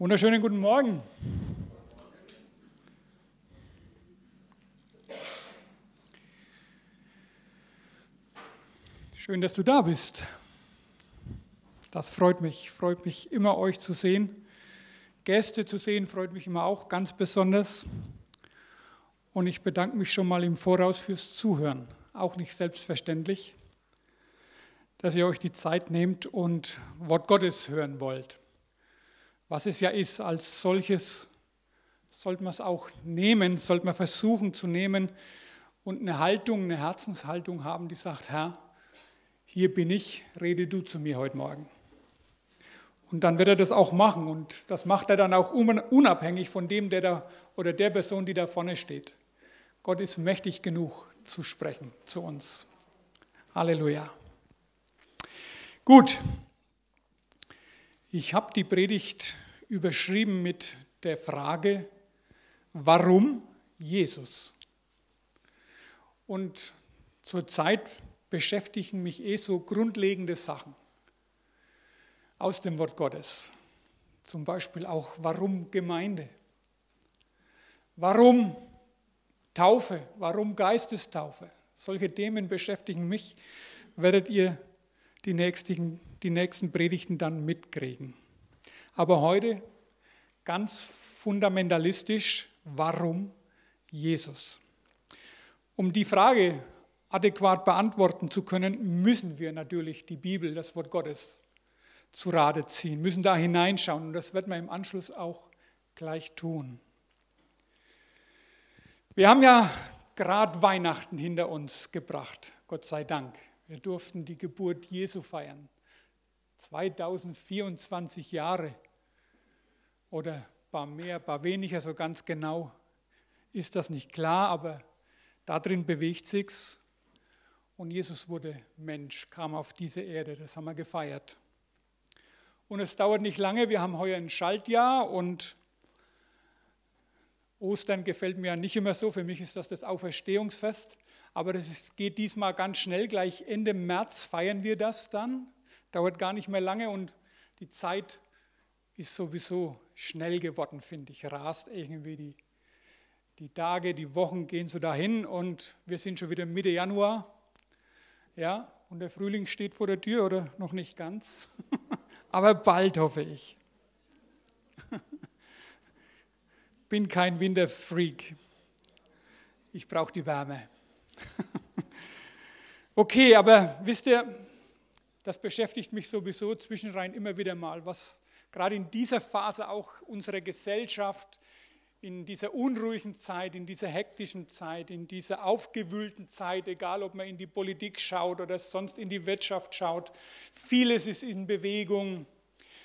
Wunderschönen guten Morgen. Schön, dass du da bist. Das freut mich, freut mich immer euch zu sehen. Gäste zu sehen freut mich immer auch ganz besonders. Und ich bedanke mich schon mal im Voraus fürs Zuhören. Auch nicht selbstverständlich, dass ihr euch die Zeit nehmt und Wort Gottes hören wollt was es ja ist, als solches sollte man es auch nehmen, sollte man versuchen zu nehmen und eine Haltung, eine Herzenshaltung haben, die sagt, Herr, hier bin ich, rede du zu mir heute Morgen. Und dann wird er das auch machen und das macht er dann auch unabhängig von dem, der da oder der Person, die da vorne steht. Gott ist mächtig genug zu sprechen zu uns. Halleluja. Gut, ich habe die Predigt überschrieben mit der Frage, warum Jesus? Und zurzeit beschäftigen mich eh so grundlegende Sachen aus dem Wort Gottes. Zum Beispiel auch, warum Gemeinde? Warum Taufe? Warum Geistestaufe? Solche Themen beschäftigen mich, werdet ihr die nächsten, die nächsten Predigten dann mitkriegen. Aber heute ganz fundamentalistisch, warum Jesus? Um die Frage adäquat beantworten zu können, müssen wir natürlich die Bibel, das Wort Gottes, zu Rate ziehen, müssen da hineinschauen. Und das wird man im Anschluss auch gleich tun. Wir haben ja gerade Weihnachten hinter uns gebracht, Gott sei Dank. Wir durften die Geburt Jesu feiern. 2024 Jahre oder ein paar mehr, ein paar weniger, so ganz genau ist das nicht klar, aber darin bewegt sich's. Und Jesus wurde Mensch, kam auf diese Erde, das haben wir gefeiert. Und es dauert nicht lange, wir haben heuer ein Schaltjahr und Ostern gefällt mir ja nicht immer so, für mich ist das das Auferstehungsfest. Aber es geht diesmal ganz schnell, gleich Ende März feiern wir das dann. Dauert gar nicht mehr lange und die Zeit ist sowieso schnell geworden, finde ich. Rast irgendwie die, die Tage, die Wochen gehen so dahin und wir sind schon wieder Mitte Januar. Ja, und der Frühling steht vor der Tür oder noch nicht ganz. Aber bald hoffe ich. Bin kein Winterfreak. Ich brauche die Wärme. okay, aber wisst ihr, das beschäftigt mich sowieso zwischenrein immer wieder mal, was gerade in dieser Phase auch unsere Gesellschaft, in dieser unruhigen Zeit, in dieser hektischen Zeit, in dieser aufgewühlten Zeit, egal ob man in die Politik schaut oder sonst in die Wirtschaft schaut, vieles ist in Bewegung.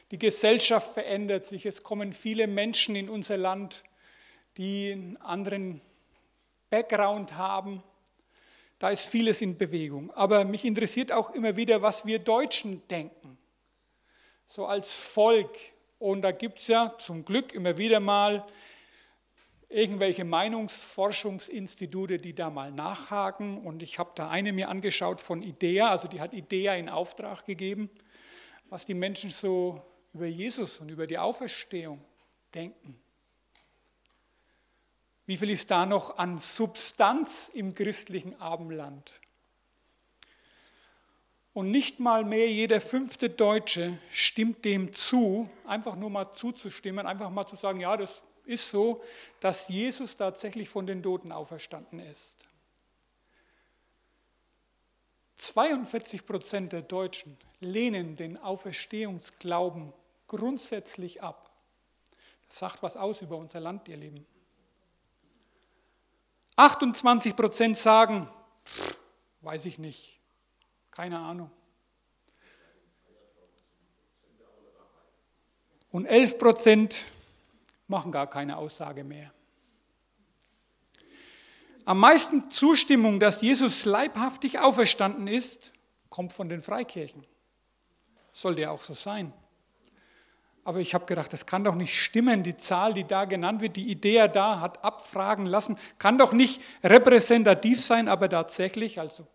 Die Gesellschaft verändert sich. Es kommen viele Menschen in unser Land, die einen anderen Background haben, da ist vieles in Bewegung. Aber mich interessiert auch immer wieder, was wir Deutschen denken. So als Volk. Und da gibt es ja zum Glück immer wieder mal irgendwelche Meinungsforschungsinstitute, die da mal nachhaken. Und ich habe da eine mir angeschaut von IDEA, also die hat IDEA in Auftrag gegeben, was die Menschen so über Jesus und über die Auferstehung denken. Wie viel ist da noch an Substanz im christlichen Abendland? Und nicht mal mehr jeder fünfte Deutsche stimmt dem zu, einfach nur mal zuzustimmen, einfach mal zu sagen, ja, das ist so, dass Jesus tatsächlich von den Toten auferstanden ist. 42 Prozent der Deutschen lehnen den Auferstehungsglauben grundsätzlich ab. Das sagt was aus über unser Land, ihr Lieben. 28 Prozent sagen, pff, weiß ich nicht, keine Ahnung. Und 11 Prozent machen gar keine Aussage mehr. Am meisten Zustimmung, dass Jesus leibhaftig auferstanden ist, kommt von den Freikirchen. Sollte ja auch so sein. Aber ich habe gedacht, das kann doch nicht stimmen. Die Zahl, die da genannt wird, die Idee da hat abfragen lassen, kann doch nicht repräsentativ sein, aber tatsächlich, also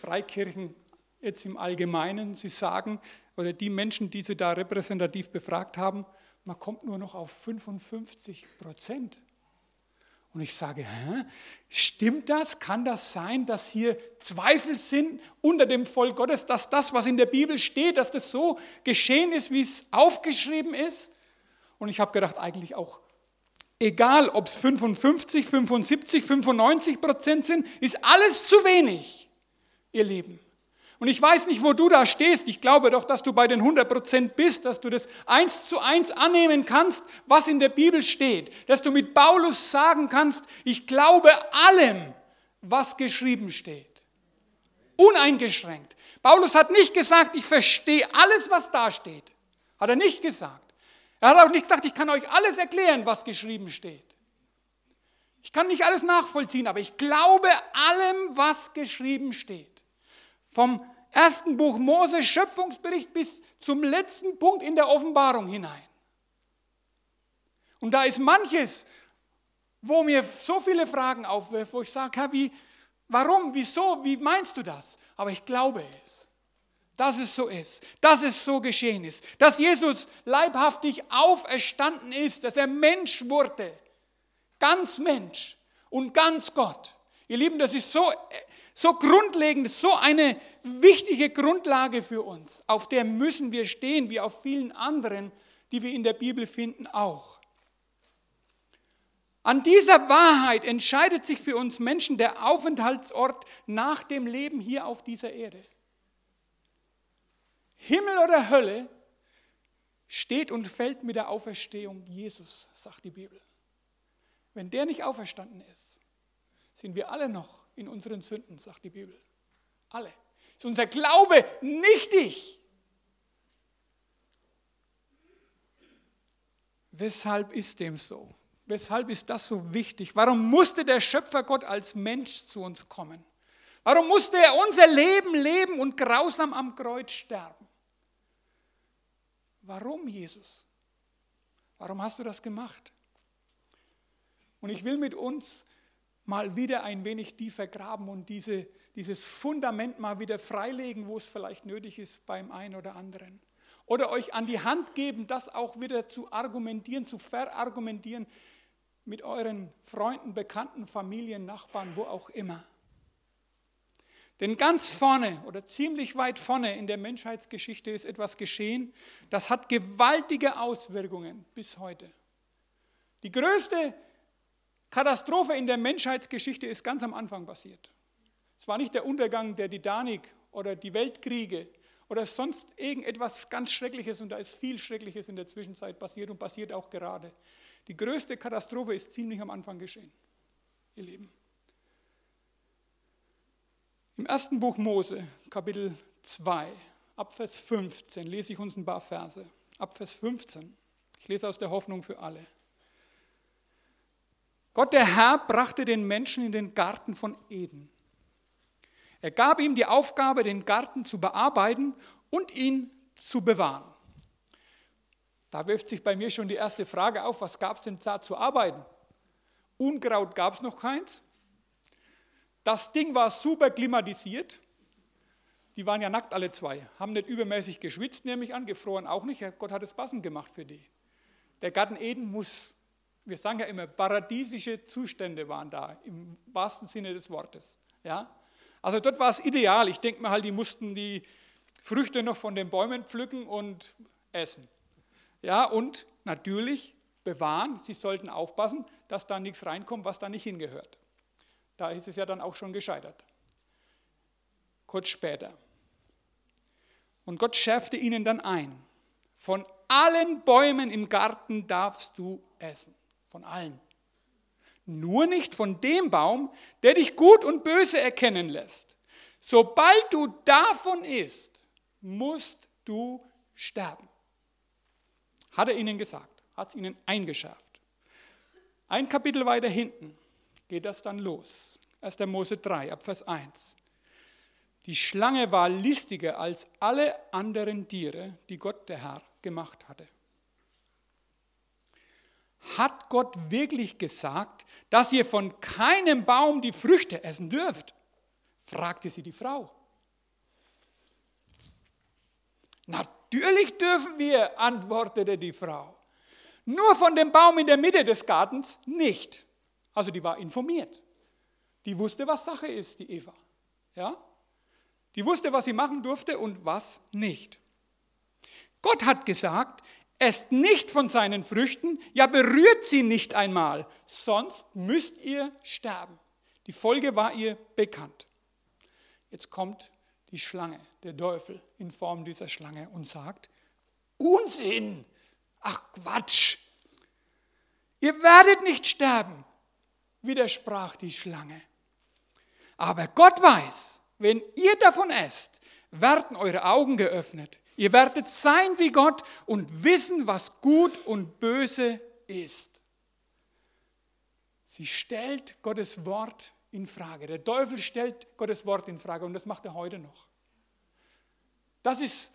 Freikirchen jetzt im Allgemeinen, Sie sagen, oder die Menschen, die Sie da repräsentativ befragt haben, man kommt nur noch auf 55 Prozent. Und ich sage, hä? stimmt das? Kann das sein, dass hier Zweifel sind unter dem Volk Gottes, dass das, was in der Bibel steht, dass das so geschehen ist, wie es aufgeschrieben ist? Und ich habe gedacht, eigentlich auch, egal ob es 55, 75, 95 Prozent sind, ist alles zu wenig, ihr Lieben. Und ich weiß nicht, wo du da stehst. Ich glaube doch, dass du bei den 100 Prozent bist, dass du das eins zu eins annehmen kannst, was in der Bibel steht. Dass du mit Paulus sagen kannst, ich glaube allem, was geschrieben steht. Uneingeschränkt. Paulus hat nicht gesagt, ich verstehe alles, was da steht. Hat er nicht gesagt. Er hat auch nicht gesagt, ich kann euch alles erklären, was geschrieben steht. Ich kann nicht alles nachvollziehen, aber ich glaube allem, was geschrieben steht. Vom ersten Buch Mose, Schöpfungsbericht, bis zum letzten Punkt in der Offenbarung hinein. Und da ist manches, wo mir so viele Fragen aufwerfen, wo ich sage, Herr, wie, warum, wieso, wie meinst du das? Aber ich glaube es, dass es so ist, dass es so geschehen ist, dass Jesus leibhaftig auferstanden ist, dass er Mensch wurde, ganz Mensch und ganz Gott. Ihr Lieben, das ist so so grundlegend, so eine wichtige Grundlage für uns. Auf der müssen wir stehen, wie auf vielen anderen, die wir in der Bibel finden, auch. An dieser Wahrheit entscheidet sich für uns Menschen der Aufenthaltsort nach dem Leben hier auf dieser Erde. Himmel oder Hölle steht und fällt mit der Auferstehung Jesus, sagt die Bibel. Wenn der nicht auferstanden ist, sind wir alle noch in unseren Sünden, sagt die Bibel. Alle. Ist unser Glaube nichtig. Weshalb ist dem so? Weshalb ist das so wichtig? Warum musste der Schöpfer Gott als Mensch zu uns kommen? Warum musste er unser Leben leben und grausam am Kreuz sterben? Warum, Jesus? Warum hast du das gemacht? Und ich will mit uns mal wieder ein wenig tiefer graben und diese, dieses Fundament mal wieder freilegen, wo es vielleicht nötig ist beim einen oder anderen. Oder euch an die Hand geben, das auch wieder zu argumentieren, zu verargumentieren mit euren Freunden, Bekannten, Familien, Nachbarn, wo auch immer. Denn ganz vorne oder ziemlich weit vorne in der Menschheitsgeschichte ist etwas geschehen, das hat gewaltige Auswirkungen bis heute. Die größte Katastrophe in der Menschheitsgeschichte ist ganz am Anfang passiert. Es war nicht der Untergang der Titanic oder die Weltkriege oder sonst irgendetwas ganz Schreckliches und da ist viel Schreckliches in der Zwischenzeit passiert und passiert auch gerade. Die größte Katastrophe ist ziemlich am Anfang geschehen, ihr Lieben. Im ersten Buch Mose, Kapitel 2, Abvers 15, lese ich uns ein paar Verse. Abvers 15. Ich lese aus der Hoffnung für alle. Gott der Herr brachte den Menschen in den Garten von Eden. Er gab ihm die Aufgabe, den Garten zu bearbeiten und ihn zu bewahren. Da wirft sich bei mir schon die erste Frage auf, was gab es denn da zu arbeiten? Unkraut gab es noch keins. Das Ding war super klimatisiert. Die waren ja nackt alle zwei, haben nicht übermäßig geschwitzt, nehme ich an, gefroren auch nicht. Gott hat es passend gemacht für die. Der Garten Eden muss wir sagen ja immer, paradiesische Zustände waren da, im wahrsten Sinne des Wortes. Ja? Also dort war es ideal. Ich denke mir halt, die mussten die Früchte noch von den Bäumen pflücken und essen. Ja, und natürlich bewahren, sie sollten aufpassen, dass da nichts reinkommt, was da nicht hingehört. Da ist es ja dann auch schon gescheitert. Kurz später. Und Gott schärfte ihnen dann ein, von allen Bäumen im Garten darfst du essen von allen. Nur nicht von dem Baum, der dich gut und böse erkennen lässt. Sobald du davon isst, musst du sterben. Hat er ihnen gesagt, hat es ihnen eingeschärft. Ein Kapitel weiter hinten geht das dann los. 1. Mose 3, Abvers 1. Die Schlange war listiger als alle anderen Tiere, die Gott der Herr gemacht hatte. Hat Gott wirklich gesagt, dass ihr von keinem Baum die Früchte essen dürft? fragte sie die Frau. Natürlich dürfen wir, antwortete die Frau. Nur von dem Baum in der Mitte des Gartens nicht. Also die war informiert. Die wusste, was Sache ist, die Eva. Ja? Die wusste, was sie machen durfte und was nicht. Gott hat gesagt, esst nicht von seinen Früchten, ja berührt sie nicht einmal, sonst müsst ihr sterben. Die Folge war ihr bekannt. Jetzt kommt die Schlange, der Teufel in Form dieser Schlange und sagt, Unsinn, ach Quatsch, ihr werdet nicht sterben, widersprach die Schlange. Aber Gott weiß, wenn ihr davon esst, werden eure Augen geöffnet. Ihr werdet sein wie Gott und wissen, was gut und böse ist. Sie stellt Gottes Wort in Frage. Der Teufel stellt Gottes Wort in Frage und das macht er heute noch. Das ist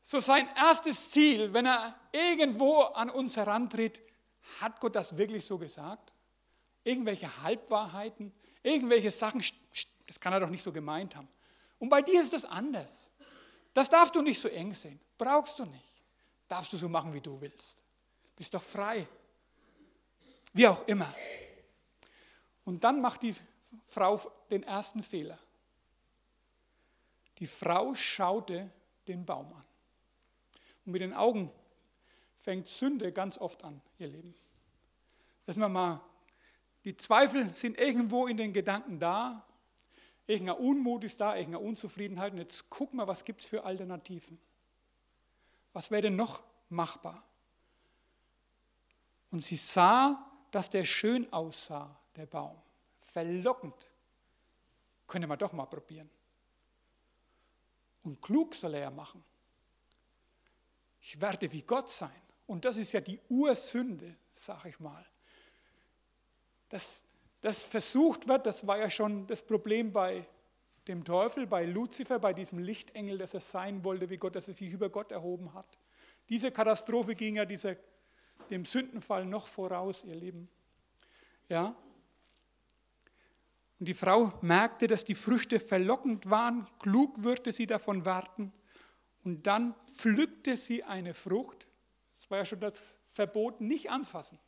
so sein erstes Ziel, wenn er irgendwo an uns herantritt. Hat Gott das wirklich so gesagt? Irgendwelche Halbwahrheiten, irgendwelche Sachen, das kann er doch nicht so gemeint haben. Und bei dir ist das anders. Das darfst du nicht so eng sehen. Brauchst du nicht. Darfst du so machen, wie du willst. Bist doch frei. Wie auch immer. Und dann macht die Frau den ersten Fehler. Die Frau schaute den Baum an. Und mit den Augen fängt Sünde ganz oft an, ihr Leben. Lassen wir mal, die Zweifel sind irgendwo in den Gedanken da, irgendein Unmut ist da, irgendeine Unzufriedenheit. Und jetzt gucken wir, was gibt es für Alternativen. Was wäre denn noch machbar? Und sie sah, dass der schön aussah, der Baum verlockend. Könnte man doch mal probieren. Und klug soll er ja machen. Ich werde wie Gott sein. Und das ist ja die Ursünde, sage ich mal. Dass das versucht wird, das war ja schon das Problem bei dem Teufel, bei Luzifer, bei diesem Lichtengel, dass er sein wollte wie Gott, dass er sich über Gott erhoben hat. Diese Katastrophe ging ja dieser, dem Sündenfall noch voraus, ihr Lieben. Ja, und die Frau merkte, dass die Früchte verlockend waren, klug würde sie davon warten. Und dann pflückte sie eine Frucht. Das war ja schon das Verbot, nicht anfassen.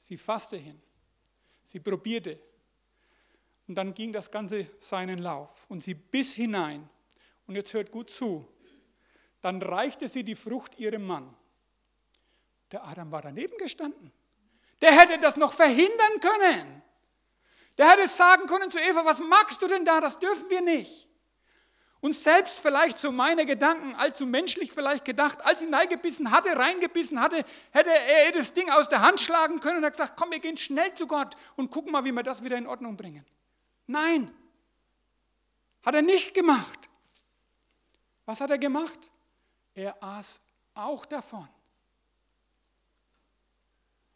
Sie fasste hin. Sie probierte. Und dann ging das Ganze seinen Lauf. Und sie biss hinein. Und jetzt hört gut zu. Dann reichte sie die Frucht ihrem Mann. Der Adam war daneben gestanden. Der hätte das noch verhindern können. Der hätte sagen können zu Eva, was magst du denn da? Das dürfen wir nicht. Und selbst vielleicht so meine Gedanken, allzu menschlich vielleicht gedacht, als sie hineingebissen hatte, reingebissen hatte, hätte er das Ding aus der Hand schlagen können und hat gesagt, komm, wir gehen schnell zu Gott und gucken mal, wie wir das wieder in Ordnung bringen. Nein, hat er nicht gemacht. Was hat er gemacht? Er aß auch davon.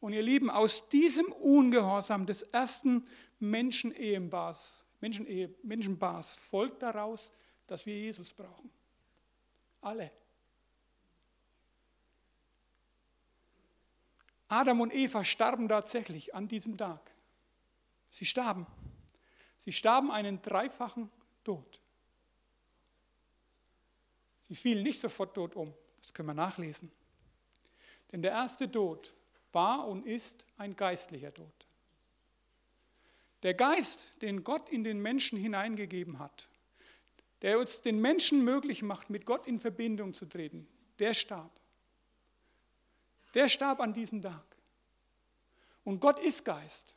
Und ihr Lieben, aus diesem Ungehorsam des ersten Menschenehepaars, Menschenehe, Menschenpaars folgt daraus, dass wir Jesus brauchen. Alle. Adam und Eva starben tatsächlich an diesem Tag. Sie starben. Sie starben einen dreifachen Tod. Sie fielen nicht sofort tot um. Das können wir nachlesen. Denn der erste Tod war und ist ein geistlicher Tod. Der Geist, den Gott in den Menschen hineingegeben hat, der uns den Menschen möglich macht, mit Gott in Verbindung zu treten, der starb. Der starb an diesem Tag. Und Gott ist Geist.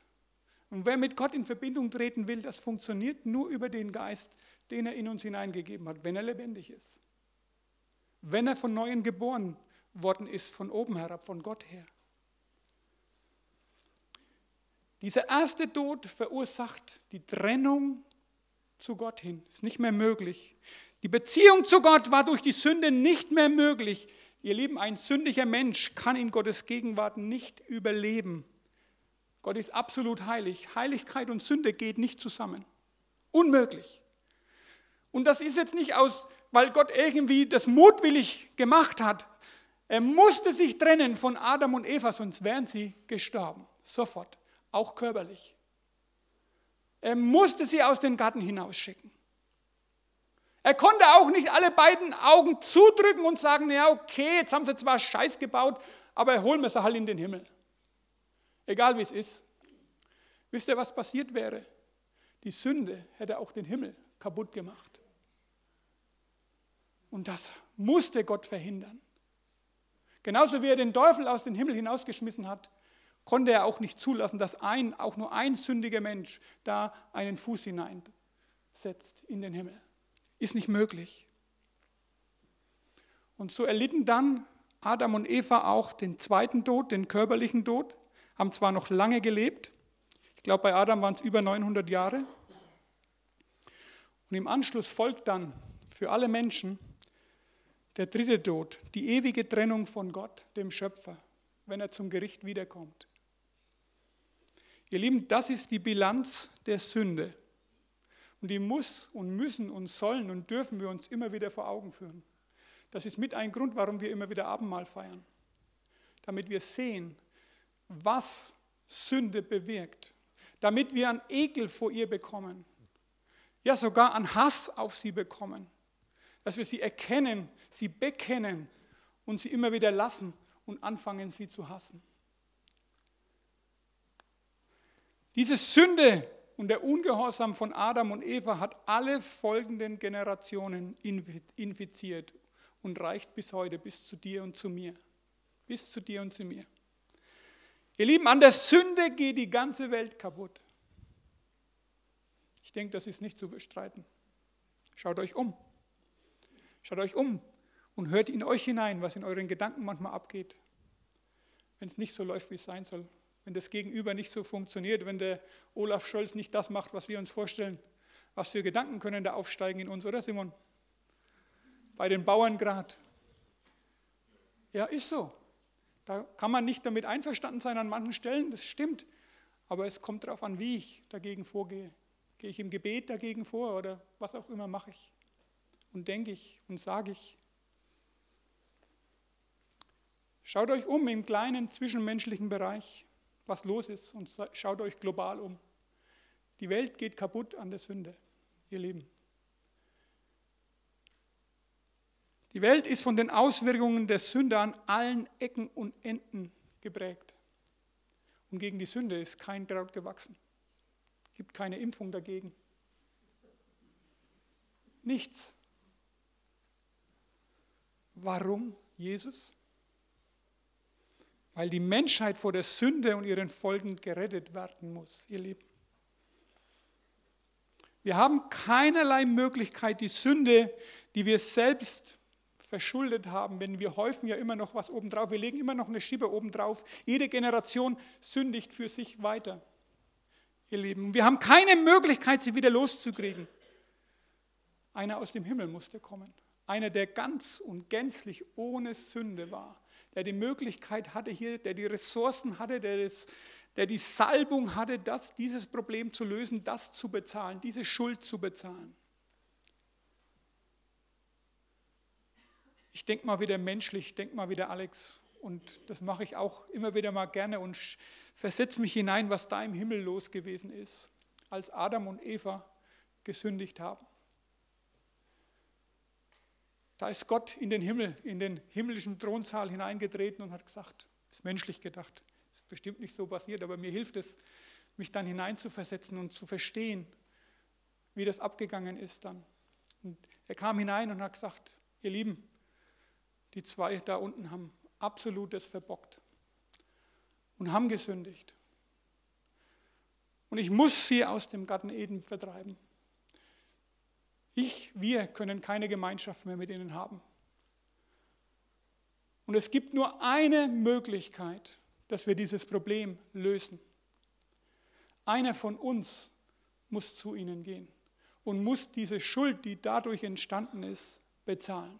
Und wer mit Gott in Verbindung treten will, das funktioniert nur über den Geist, den er in uns hineingegeben hat, wenn er lebendig ist. Wenn er von neuem geboren worden ist, von oben herab, von Gott her. Dieser erste Tod verursacht die Trennung zu Gott hin. Ist nicht mehr möglich. Die Beziehung zu Gott war durch die Sünde nicht mehr möglich. Ihr Lieben, ein sündiger Mensch kann in Gottes Gegenwart nicht überleben. Gott ist absolut heilig. Heiligkeit und Sünde geht nicht zusammen. Unmöglich. Und das ist jetzt nicht aus, weil Gott irgendwie das mutwillig gemacht hat. Er musste sich trennen von Adam und Eva, sonst wären sie gestorben. Sofort auch körperlich. Er musste sie aus dem Garten hinausschicken. Er konnte auch nicht alle beiden Augen zudrücken und sagen, ja okay, jetzt haben sie zwar Scheiß gebaut, aber holen wir sie halt in den Himmel. Egal wie es ist. Wisst ihr, was passiert wäre? Die Sünde hätte auch den Himmel kaputt gemacht. Und das musste Gott verhindern. Genauso wie er den Teufel aus dem Himmel hinausgeschmissen hat, konnte er auch nicht zulassen, dass ein, auch nur ein sündiger Mensch da einen Fuß hineinsetzt in den Himmel. Ist nicht möglich. Und so erlitten dann Adam und Eva auch den zweiten Tod, den körperlichen Tod, haben zwar noch lange gelebt, ich glaube bei Adam waren es über 900 Jahre, und im Anschluss folgt dann für alle Menschen der dritte Tod, die ewige Trennung von Gott, dem Schöpfer, wenn er zum Gericht wiederkommt. Ihr Lieben, das ist die Bilanz der Sünde. Und die muss und müssen und sollen und dürfen wir uns immer wieder vor Augen führen. Das ist mit ein Grund, warum wir immer wieder Abendmahl feiern. Damit wir sehen, was Sünde bewirkt. Damit wir einen Ekel vor ihr bekommen ja sogar an Hass auf sie bekommen. Dass wir sie erkennen, sie bekennen und sie immer wieder lassen und anfangen, sie zu hassen. Diese Sünde und der Ungehorsam von Adam und Eva hat alle folgenden Generationen infiziert und reicht bis heute, bis zu dir und zu mir. Bis zu dir und zu mir. Ihr Lieben, an der Sünde geht die ganze Welt kaputt. Ich denke, das ist nicht zu bestreiten. Schaut euch um. Schaut euch um und hört in euch hinein, was in euren Gedanken manchmal abgeht. Wenn es nicht so läuft, wie es sein soll. Wenn das Gegenüber nicht so funktioniert, wenn der Olaf Scholz nicht das macht, was wir uns vorstellen. Was für Gedanken können da aufsteigen in uns, oder Simon? Bei den Bauern gerade. Ja, ist so. Da kann man nicht damit einverstanden sein an manchen Stellen, das stimmt. Aber es kommt darauf an, wie ich dagegen vorgehe. Gehe ich im Gebet dagegen vor oder was auch immer mache ich? Und denke ich und sage ich. Schaut euch um im kleinen zwischenmenschlichen Bereich, was los ist und schaut euch global um. Die Welt geht kaputt an der Sünde, ihr Lieben. Die Welt ist von den Auswirkungen der Sünde an allen Ecken und Enden geprägt. Und gegen die Sünde ist kein Kraut gewachsen gibt keine Impfung dagegen. Nichts. Warum Jesus? Weil die Menschheit vor der Sünde und ihren Folgen gerettet werden muss, ihr Lieben. Wir haben keinerlei Möglichkeit, die Sünde, die wir selbst verschuldet haben, denn wir häufen ja immer noch was obendrauf, wir legen immer noch eine Schiebe obendrauf. Jede Generation sündigt für sich weiter ihr Lieben. Wir haben keine Möglichkeit, sie wieder loszukriegen. Einer aus dem Himmel musste kommen. Einer, der ganz und gänzlich ohne Sünde war. Der die Möglichkeit hatte hier, der die Ressourcen hatte, der, das, der die Salbung hatte, das, dieses Problem zu lösen, das zu bezahlen, diese Schuld zu bezahlen. Ich denke mal wieder menschlich, denke mal wieder Alex. Und das mache ich auch immer wieder mal gerne und versetze mich hinein, was da im Himmel los gewesen ist, als Adam und Eva gesündigt haben. Da ist Gott in den Himmel, in den himmlischen Thronsaal hineingetreten und hat gesagt, ist menschlich gedacht, ist bestimmt nicht so passiert, aber mir hilft es, mich dann hineinzuversetzen und zu verstehen, wie das abgegangen ist dann. Und er kam hinein und hat gesagt, ihr Lieben, die zwei da unten haben absolutes verbockt und haben gesündigt. Und ich muss sie aus dem Garten Eden vertreiben. Ich, wir können keine Gemeinschaft mehr mit ihnen haben. Und es gibt nur eine Möglichkeit, dass wir dieses Problem lösen. Einer von uns muss zu ihnen gehen und muss diese Schuld, die dadurch entstanden ist, bezahlen.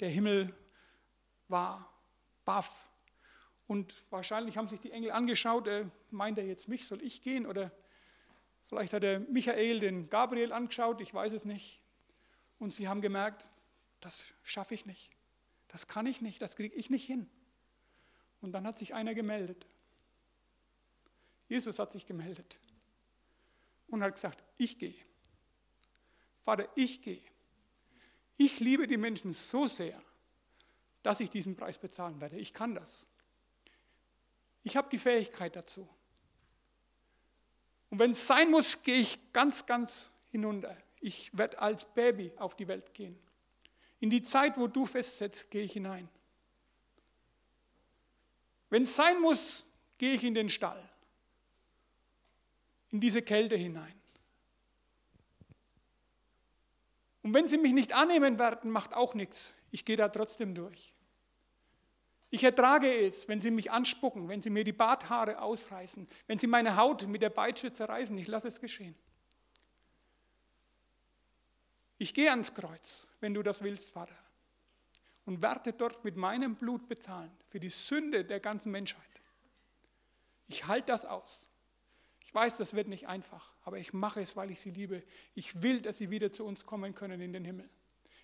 Der Himmel war baff und wahrscheinlich haben sich die Engel angeschaut, äh, meint er jetzt mich, soll ich gehen? Oder vielleicht hat er Michael den Gabriel angeschaut, ich weiß es nicht. Und sie haben gemerkt, das schaffe ich nicht, das kann ich nicht, das kriege ich nicht hin. Und dann hat sich einer gemeldet. Jesus hat sich gemeldet und hat gesagt, ich gehe. Vater, ich gehe. Ich liebe die Menschen so sehr, dass ich diesen Preis bezahlen werde. Ich kann das. Ich habe die Fähigkeit dazu. Und wenn es sein muss, gehe ich ganz, ganz hinunter. Ich werde als Baby auf die Welt gehen. In die Zeit, wo du festsetzt, gehe ich hinein. Wenn es sein muss, gehe ich in den Stall, in diese Kälte hinein. Und wenn sie mich nicht annehmen werden, macht auch nichts. Ich gehe da trotzdem durch. Ich ertrage es, wenn sie mich anspucken, wenn sie mir die Barthaare ausreißen, wenn sie meine Haut mit der Peitsche zerreißen. Ich lasse es geschehen. Ich gehe ans Kreuz, wenn du das willst, Vater, und werde dort mit meinem Blut bezahlen für die Sünde der ganzen Menschheit. Ich halte das aus. Ich weiß, das wird nicht einfach, aber ich mache es, weil ich sie liebe. Ich will, dass sie wieder zu uns kommen können in den Himmel.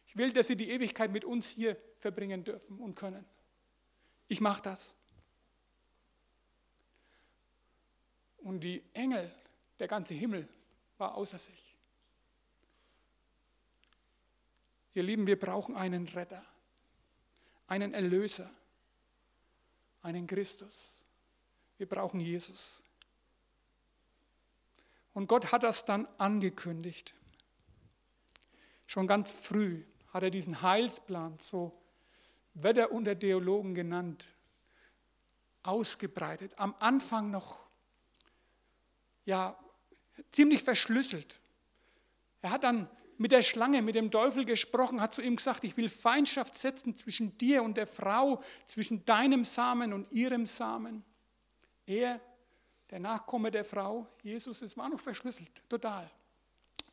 Ich will, dass sie die Ewigkeit mit uns hier verbringen dürfen und können. Ich mache das. Und die Engel, der ganze Himmel war außer sich. Ihr Lieben, wir brauchen einen Retter, einen Erlöser, einen Christus. Wir brauchen Jesus. Und Gott hat das dann angekündigt. Schon ganz früh hat er diesen Heilsplan, so wird er unter Theologen genannt, ausgebreitet. Am Anfang noch ja, ziemlich verschlüsselt. Er hat dann mit der Schlange, mit dem Teufel gesprochen, hat zu ihm gesagt, ich will Feindschaft setzen zwischen dir und der Frau, zwischen deinem Samen und ihrem Samen. Er, der Nachkomme der Frau, Jesus, es war noch verschlüsselt, total.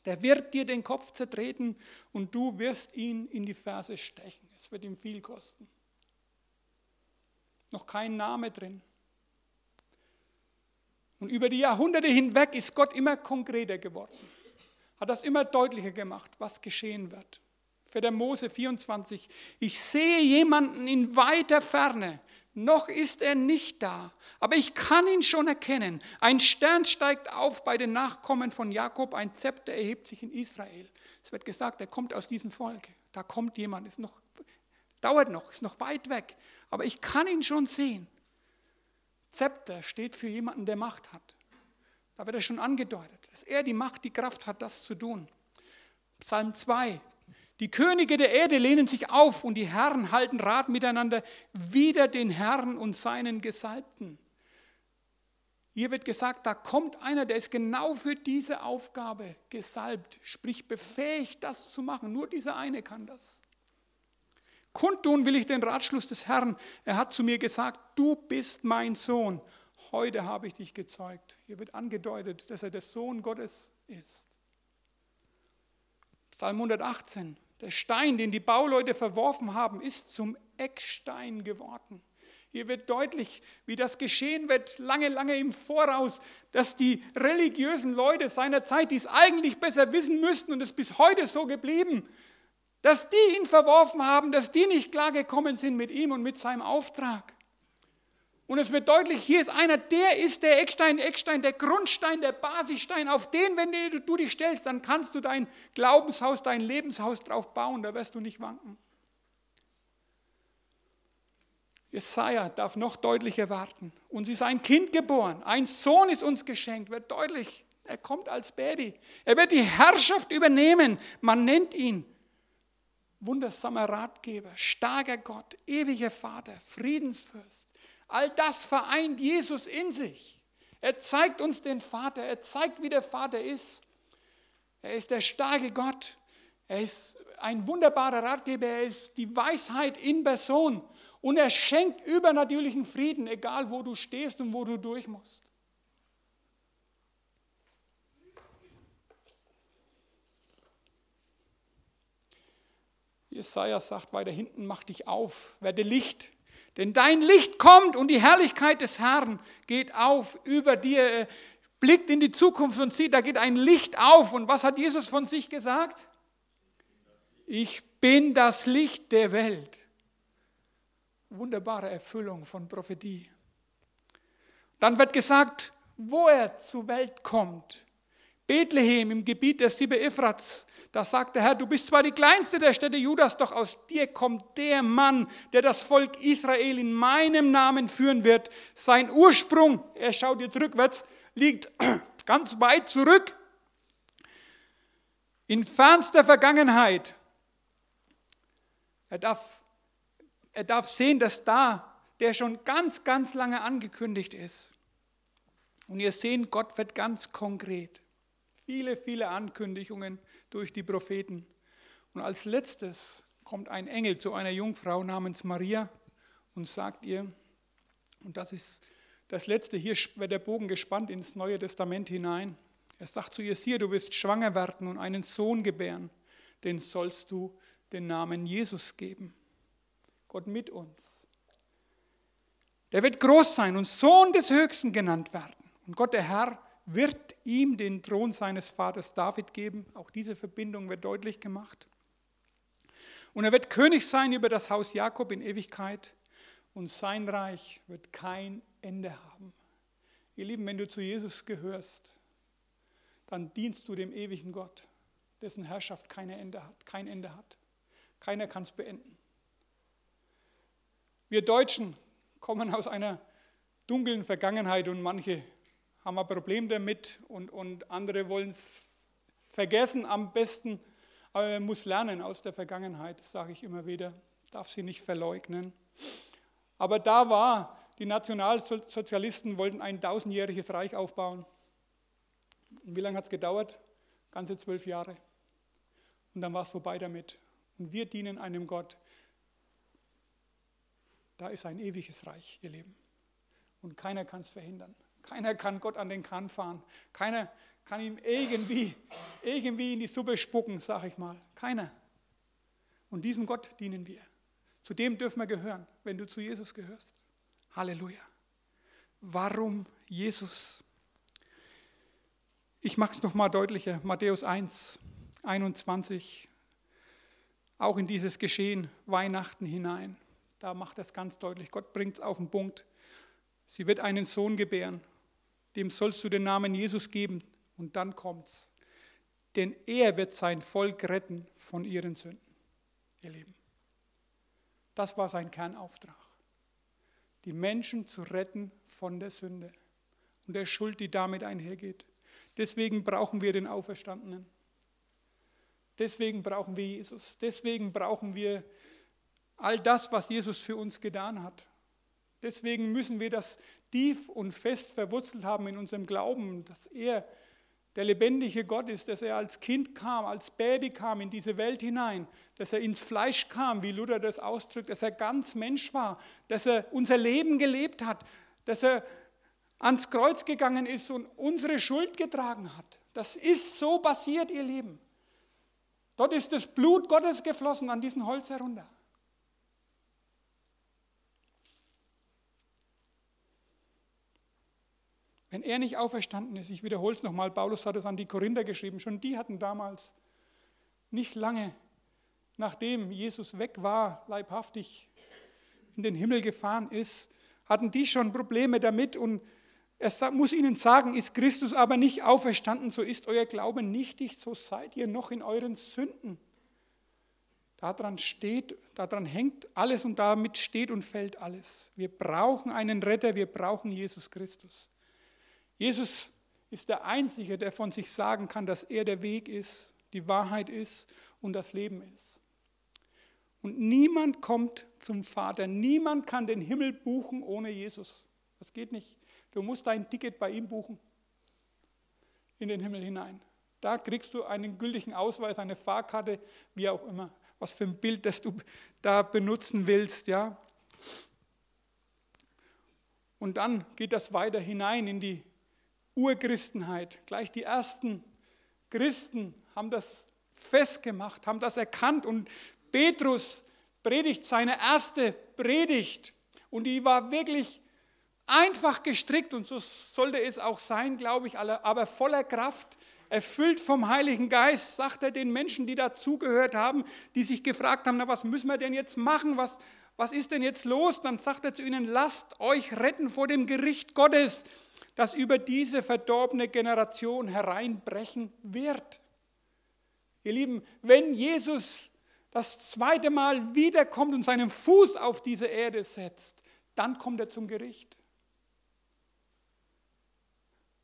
Der wird dir den Kopf zertreten und du wirst ihn in die Ferse stechen. Es wird ihm viel kosten. Noch kein Name drin. Und über die Jahrhunderte hinweg ist Gott immer konkreter geworden. Hat das immer deutlicher gemacht, was geschehen wird. Für der Mose 24. Ich sehe jemanden in weiter Ferne, noch ist er nicht da, aber ich kann ihn schon erkennen. Ein Stern steigt auf bei den Nachkommen von Jakob, ein Zepter erhebt sich in Israel. Es wird gesagt, er kommt aus diesem Volk. Da kommt jemand, ist noch, dauert noch, ist noch weit weg, aber ich kann ihn schon sehen. Zepter steht für jemanden, der Macht hat. Da wird er schon angedeutet, dass er die Macht, die Kraft hat, das zu tun. Psalm 2, die Könige der Erde lehnen sich auf und die Herren halten Rat miteinander wider den Herrn und seinen Gesalbten. Hier wird gesagt, da kommt einer, der ist genau für diese Aufgabe gesalbt, sprich befähigt, das zu machen. Nur dieser eine kann das. Kundtun will ich den Ratschluss des Herrn. Er hat zu mir gesagt, du bist mein Sohn. Heute habe ich dich gezeugt. Hier wird angedeutet, dass er der Sohn Gottes ist. Psalm 118. Der Stein, den die Bauleute verworfen haben, ist zum Eckstein geworden. Hier wird deutlich, wie das geschehen wird, lange, lange im Voraus, dass die religiösen Leute seiner Zeit, die es eigentlich besser wissen müssten und es bis heute so geblieben, dass die ihn verworfen haben, dass die nicht klargekommen sind mit ihm und mit seinem Auftrag. Und es wird deutlich, hier ist einer, der ist der Eckstein, Eckstein, der Grundstein, der Basisstein. Auf den, wenn du dich stellst, dann kannst du dein Glaubenshaus, dein Lebenshaus drauf bauen, da wirst du nicht wanken. Jesaja darf noch deutlicher warten. Uns ist ein Kind geboren, ein Sohn ist uns geschenkt, wird deutlich. Er kommt als Baby. Er wird die Herrschaft übernehmen. Man nennt ihn wundersamer Ratgeber, starker Gott, ewiger Vater, Friedensfürst. All das vereint Jesus in sich. Er zeigt uns den Vater, er zeigt, wie der Vater ist. Er ist der starke Gott, er ist ein wunderbarer Ratgeber, er ist die Weisheit in Person und er schenkt übernatürlichen Frieden, egal wo du stehst und wo du durch musst. Jesaja sagt weiter hinten: Mach dich auf, werde Licht, denn dein Licht kommt und die Herrlichkeit des Herrn geht auf über dir. Blickt in die Zukunft und sieht, da geht ein Licht auf. Und was hat Jesus von sich gesagt? Ich bin das Licht der Welt. Wunderbare Erfüllung von Prophetie. Dann wird gesagt, wo er zur Welt kommt, Bethlehem im Gebiet der Sibbe Ephrats. Da sagt der Herr, du bist zwar die kleinste der Städte Judas, doch aus dir kommt der Mann, der das Volk Israel in meinem Namen führen wird. Sein Ursprung, er schaut jetzt rückwärts, liegt ganz weit zurück. In fernster Vergangenheit. Er darf, er darf sehen, dass da der schon ganz, ganz lange angekündigt ist. Und ihr seht, Gott wird ganz konkret. Viele, viele Ankündigungen durch die Propheten. Und als letztes kommt ein Engel zu einer Jungfrau namens Maria und sagt ihr, und das ist das letzte, hier wird der Bogen gespannt ins Neue Testament hinein. Er sagt zu ihr, siehe, du wirst schwanger werden und einen Sohn gebären, den sollst du den Namen Jesus geben. Gott mit uns. Der wird groß sein und Sohn des Höchsten genannt werden. Und Gott der Herr wird ihm den Thron seines Vaters David geben. Auch diese Verbindung wird deutlich gemacht. Und er wird König sein über das Haus Jakob in Ewigkeit und sein Reich wird kein Ende haben. Ihr Lieben, wenn du zu Jesus gehörst, dann dienst du dem ewigen Gott, dessen Herrschaft keine Ende hat, kein Ende hat. Keiner kann es beenden. Wir Deutschen kommen aus einer dunklen Vergangenheit und manche haben ein Problem damit und, und andere wollen es vergessen am besten. Aber man muss lernen aus der Vergangenheit, sage ich immer wieder, darf sie nicht verleugnen. Aber da war, die Nationalsozialisten wollten ein tausendjähriges Reich aufbauen. Und wie lange hat es gedauert? Ganze zwölf Jahre. Und dann war es vorbei damit. Und wir dienen einem Gott. Da ist ein ewiges Reich, ihr Leben. Und keiner kann es verhindern. Keiner kann Gott an den Kran fahren. Keiner kann ihm irgendwie, irgendwie in die Suppe spucken, sag ich mal. Keiner. Und diesem Gott dienen wir. Zu dem dürfen wir gehören, wenn du zu Jesus gehörst. Halleluja. Warum Jesus? Ich mache es nochmal deutlicher. Matthäus 1, 21. Auch in dieses Geschehen Weihnachten hinein. Da macht es ganz deutlich. Gott bringt es auf den Punkt. Sie wird einen Sohn gebären dem sollst du den Namen Jesus geben. Und dann kommt's. Denn er wird sein Volk retten von ihren Sünden, ihr Lieben. Das war sein Kernauftrag. Die Menschen zu retten von der Sünde und der Schuld, die damit einhergeht. Deswegen brauchen wir den Auferstandenen. Deswegen brauchen wir Jesus. Deswegen brauchen wir all das, was Jesus für uns getan hat. Deswegen müssen wir das tief und fest verwurzelt haben in unserem Glauben, dass er der lebendige Gott ist, dass er als Kind kam, als Baby kam in diese Welt hinein, dass er ins Fleisch kam, wie Luther das ausdrückt, dass er ganz Mensch war, dass er unser Leben gelebt hat, dass er ans Kreuz gegangen ist und unsere Schuld getragen hat. Das ist so passiert, ihr Lieben. Dort ist das Blut Gottes geflossen an diesen Holz herunter. Wenn er nicht auferstanden ist, ich wiederhole es nochmal, Paulus hat es an die Korinther geschrieben, schon die hatten damals nicht lange, nachdem Jesus weg war, leibhaftig in den Himmel gefahren ist, hatten die schon Probleme damit und er muss ihnen sagen, ist Christus aber nicht auferstanden, so ist euer Glaube nichtig, so seid ihr noch in euren Sünden. Daran steht, daran hängt alles und damit steht und fällt alles. Wir brauchen einen Retter, wir brauchen Jesus Christus. Jesus ist der Einzige, der von sich sagen kann, dass er der Weg ist, die Wahrheit ist und das Leben ist. Und niemand kommt zum Vater, niemand kann den Himmel buchen ohne Jesus. Das geht nicht. Du musst dein Ticket bei ihm buchen in den Himmel hinein. Da kriegst du einen gültigen Ausweis, eine Fahrkarte, wie auch immer, was für ein Bild, das du da benutzen willst, ja. Und dann geht das weiter hinein in die Urchristenheit. Gleich die ersten Christen haben das festgemacht, haben das erkannt und Petrus predigt seine erste Predigt und die war wirklich einfach gestrickt und so sollte es auch sein, glaube ich, aber voller Kraft, erfüllt vom Heiligen Geist, sagt er den Menschen, die dazugehört haben, die sich gefragt haben, na was müssen wir denn jetzt machen, was, was ist denn jetzt los? Dann sagt er zu ihnen, lasst euch retten vor dem Gericht Gottes. Das über diese verdorbene Generation hereinbrechen wird. Ihr Lieben, wenn Jesus das zweite Mal wiederkommt und seinen Fuß auf diese Erde setzt, dann kommt er zum Gericht.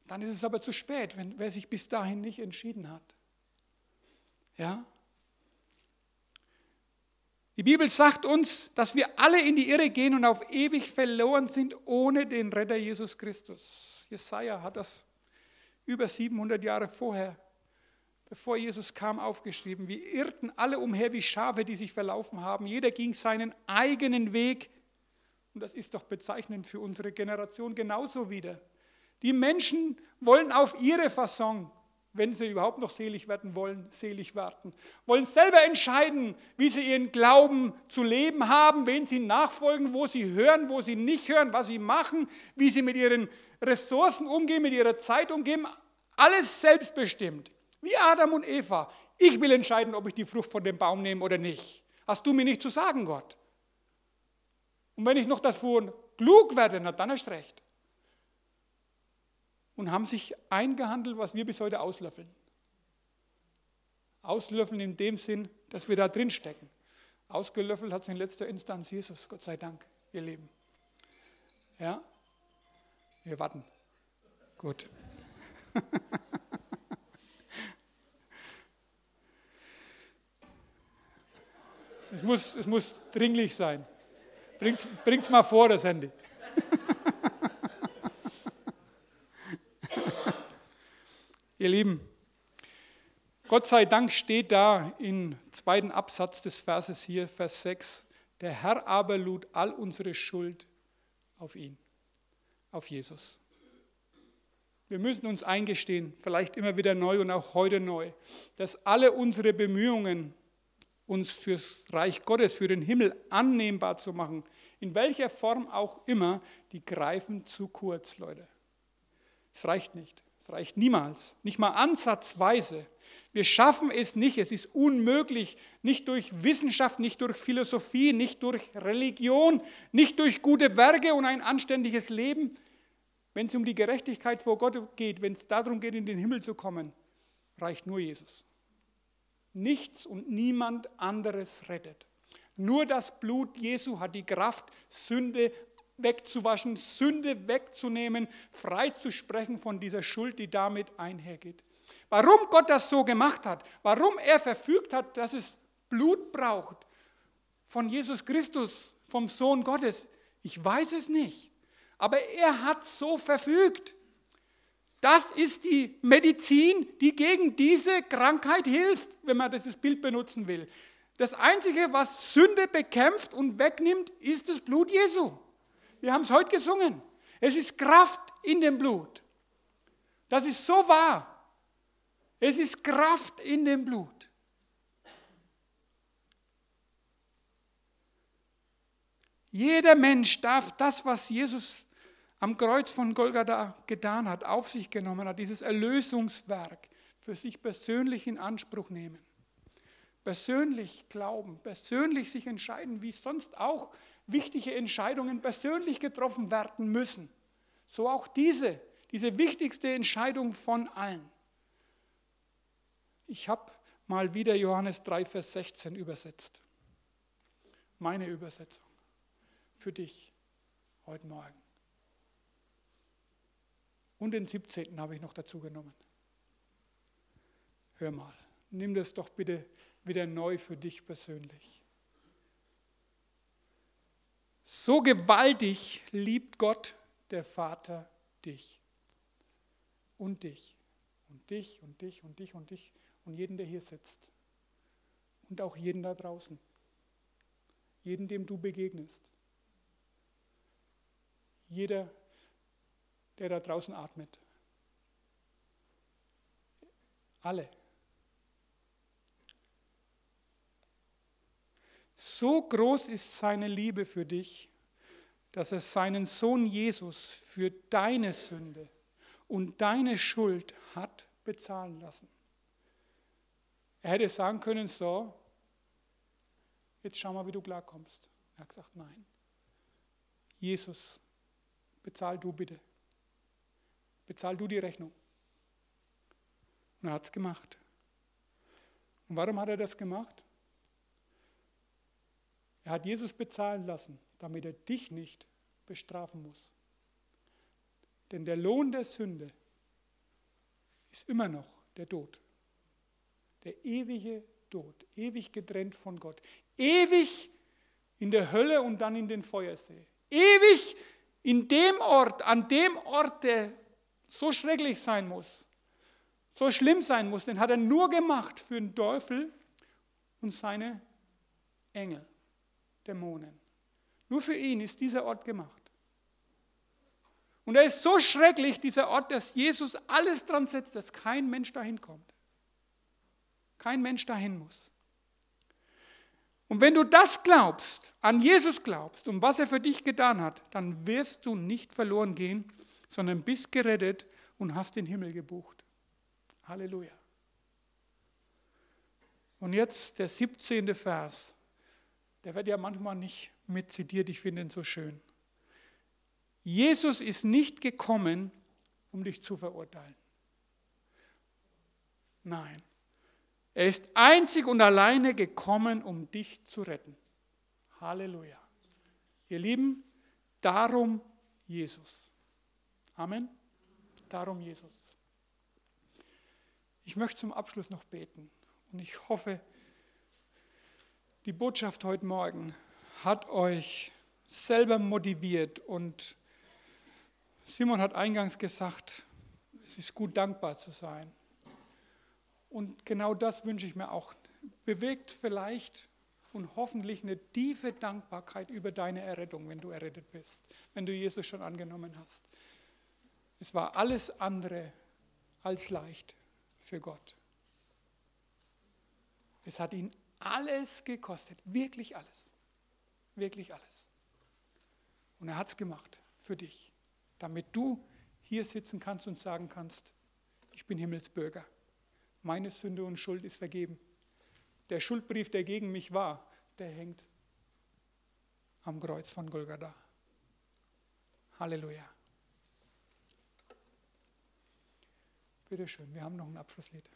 Dann ist es aber zu spät, wenn wer sich bis dahin nicht entschieden hat. Ja? Die Bibel sagt uns, dass wir alle in die Irre gehen und auf ewig verloren sind ohne den Retter Jesus Christus. Jesaja hat das über 700 Jahre vorher, bevor Jesus kam, aufgeschrieben. Wir irrten alle umher wie Schafe, die sich verlaufen haben. Jeder ging seinen eigenen Weg. Und das ist doch bezeichnend für unsere Generation genauso wieder. Die Menschen wollen auf ihre Fasson wenn sie überhaupt noch selig werden wollen, selig werden. Wollen selber entscheiden, wie sie ihren Glauben zu leben haben, wen sie nachfolgen, wo sie hören, wo sie nicht hören, was sie machen, wie sie mit ihren Ressourcen umgehen, mit ihrer Zeit umgehen. Alles selbstbestimmt. Wie Adam und Eva. Ich will entscheiden, ob ich die Frucht von dem Baum nehme oder nicht. Hast du mir nicht zu sagen, Gott. Und wenn ich noch davon klug werde, na dann erst recht und haben sich eingehandelt, was wir bis heute auslöffeln. Auslöffeln in dem Sinn, dass wir da drin stecken. Ausgelöffelt hat es in letzter Instanz Jesus, Gott sei Dank, ihr Leben. Ja? Wir warten. Gut. es, muss, es muss dringlich sein. Bringt es mal vor, das Handy. Ihr Lieben, Gott sei Dank steht da im zweiten Absatz des Verses hier, Vers 6, der Herr aber lud all unsere Schuld auf ihn, auf Jesus. Wir müssen uns eingestehen, vielleicht immer wieder neu und auch heute neu, dass alle unsere Bemühungen, uns fürs Reich Gottes, für den Himmel annehmbar zu machen, in welcher Form auch immer, die greifen zu kurz, Leute. Es reicht nicht. Es reicht niemals, nicht mal ansatzweise. Wir schaffen es nicht, es ist unmöglich, nicht durch Wissenschaft, nicht durch Philosophie, nicht durch Religion, nicht durch gute Werke und ein anständiges Leben. Wenn es um die Gerechtigkeit vor Gott geht, wenn es darum geht, in den Himmel zu kommen, reicht nur Jesus. Nichts und niemand anderes rettet. Nur das Blut Jesu hat die Kraft, Sünde wegzuwaschen, Sünde wegzunehmen, frei zu sprechen von dieser Schuld, die damit einhergeht. Warum Gott das so gemacht hat, warum er verfügt hat, dass es Blut braucht von Jesus Christus, vom Sohn Gottes, ich weiß es nicht. Aber er hat so verfügt. Das ist die Medizin, die gegen diese Krankheit hilft, wenn man dieses Bild benutzen will. Das Einzige, was Sünde bekämpft und wegnimmt, ist das Blut Jesu. Wir haben es heute gesungen. Es ist Kraft in dem Blut. Das ist so wahr. Es ist Kraft in dem Blut. Jeder Mensch darf das, was Jesus am Kreuz von Golgatha getan hat, auf sich genommen hat, dieses Erlösungswerk für sich persönlich in Anspruch nehmen. Persönlich glauben, persönlich sich entscheiden, wie sonst auch wichtige Entscheidungen persönlich getroffen werden müssen. So auch diese, diese wichtigste Entscheidung von allen. Ich habe mal wieder Johannes 3, Vers 16 übersetzt. Meine Übersetzung für dich heute Morgen. Und den 17. habe ich noch dazu genommen. Hör mal, nimm das doch bitte wieder neu für dich persönlich. So gewaltig liebt Gott, der Vater, dich. Und dich. Und dich und dich und dich und dich und jeden, der hier sitzt. Und auch jeden da draußen. Jeden, dem du begegnest. Jeder, der da draußen atmet. Alle. So groß ist seine Liebe für dich, dass er seinen Sohn Jesus für deine Sünde und deine Schuld hat bezahlen lassen. Er hätte sagen können, so, jetzt schau mal, wie du klarkommst. Er hat gesagt, nein. Jesus, bezahl du bitte. bezahl du die Rechnung. Und er hat es gemacht. Und warum hat er das gemacht? Er hat Jesus bezahlen lassen, damit er dich nicht bestrafen muss. Denn der Lohn der Sünde ist immer noch der Tod. Der ewige Tod, ewig getrennt von Gott, ewig in der Hölle und dann in den Feuersee. Ewig in dem Ort, an dem Ort, der so schrecklich sein muss, so schlimm sein muss, den hat er nur gemacht für den Teufel und seine Engel, Dämonen. Nur für ihn ist dieser Ort gemacht. Und er ist so schrecklich, dieser Ort, dass Jesus alles dran setzt, dass kein Mensch dahin kommt. Kein Mensch dahin muss. Und wenn du das glaubst, an Jesus glaubst und was er für dich getan hat, dann wirst du nicht verloren gehen, sondern bist gerettet und hast den Himmel gebucht. Halleluja. Und jetzt der 17. Vers. Der wird ja manchmal nicht mit zitiert, ich finde ihn so schön. Jesus ist nicht gekommen, um dich zu verurteilen. Nein, er ist einzig und alleine gekommen, um dich zu retten. Halleluja. Ihr Lieben, darum Jesus. Amen. Darum Jesus. Ich möchte zum Abschluss noch beten und ich hoffe, die Botschaft heute Morgen hat euch selber motiviert und Simon hat eingangs gesagt, es ist gut dankbar zu sein. Und genau das wünsche ich mir auch. Bewegt vielleicht und hoffentlich eine tiefe Dankbarkeit über deine Errettung, wenn du errettet bist, wenn du Jesus schon angenommen hast. Es war alles andere als leicht für Gott. Es hat ihn alles gekostet, wirklich alles, wirklich alles. Und er hat es gemacht für dich, damit du hier sitzen kannst und sagen kannst, ich bin Himmelsbürger meine Sünde und Schuld ist vergeben. Der Schuldbrief, der gegen mich war, der hängt am Kreuz von Golgatha. Halleluja. Bitte schön, wir haben noch ein Abschlusslied.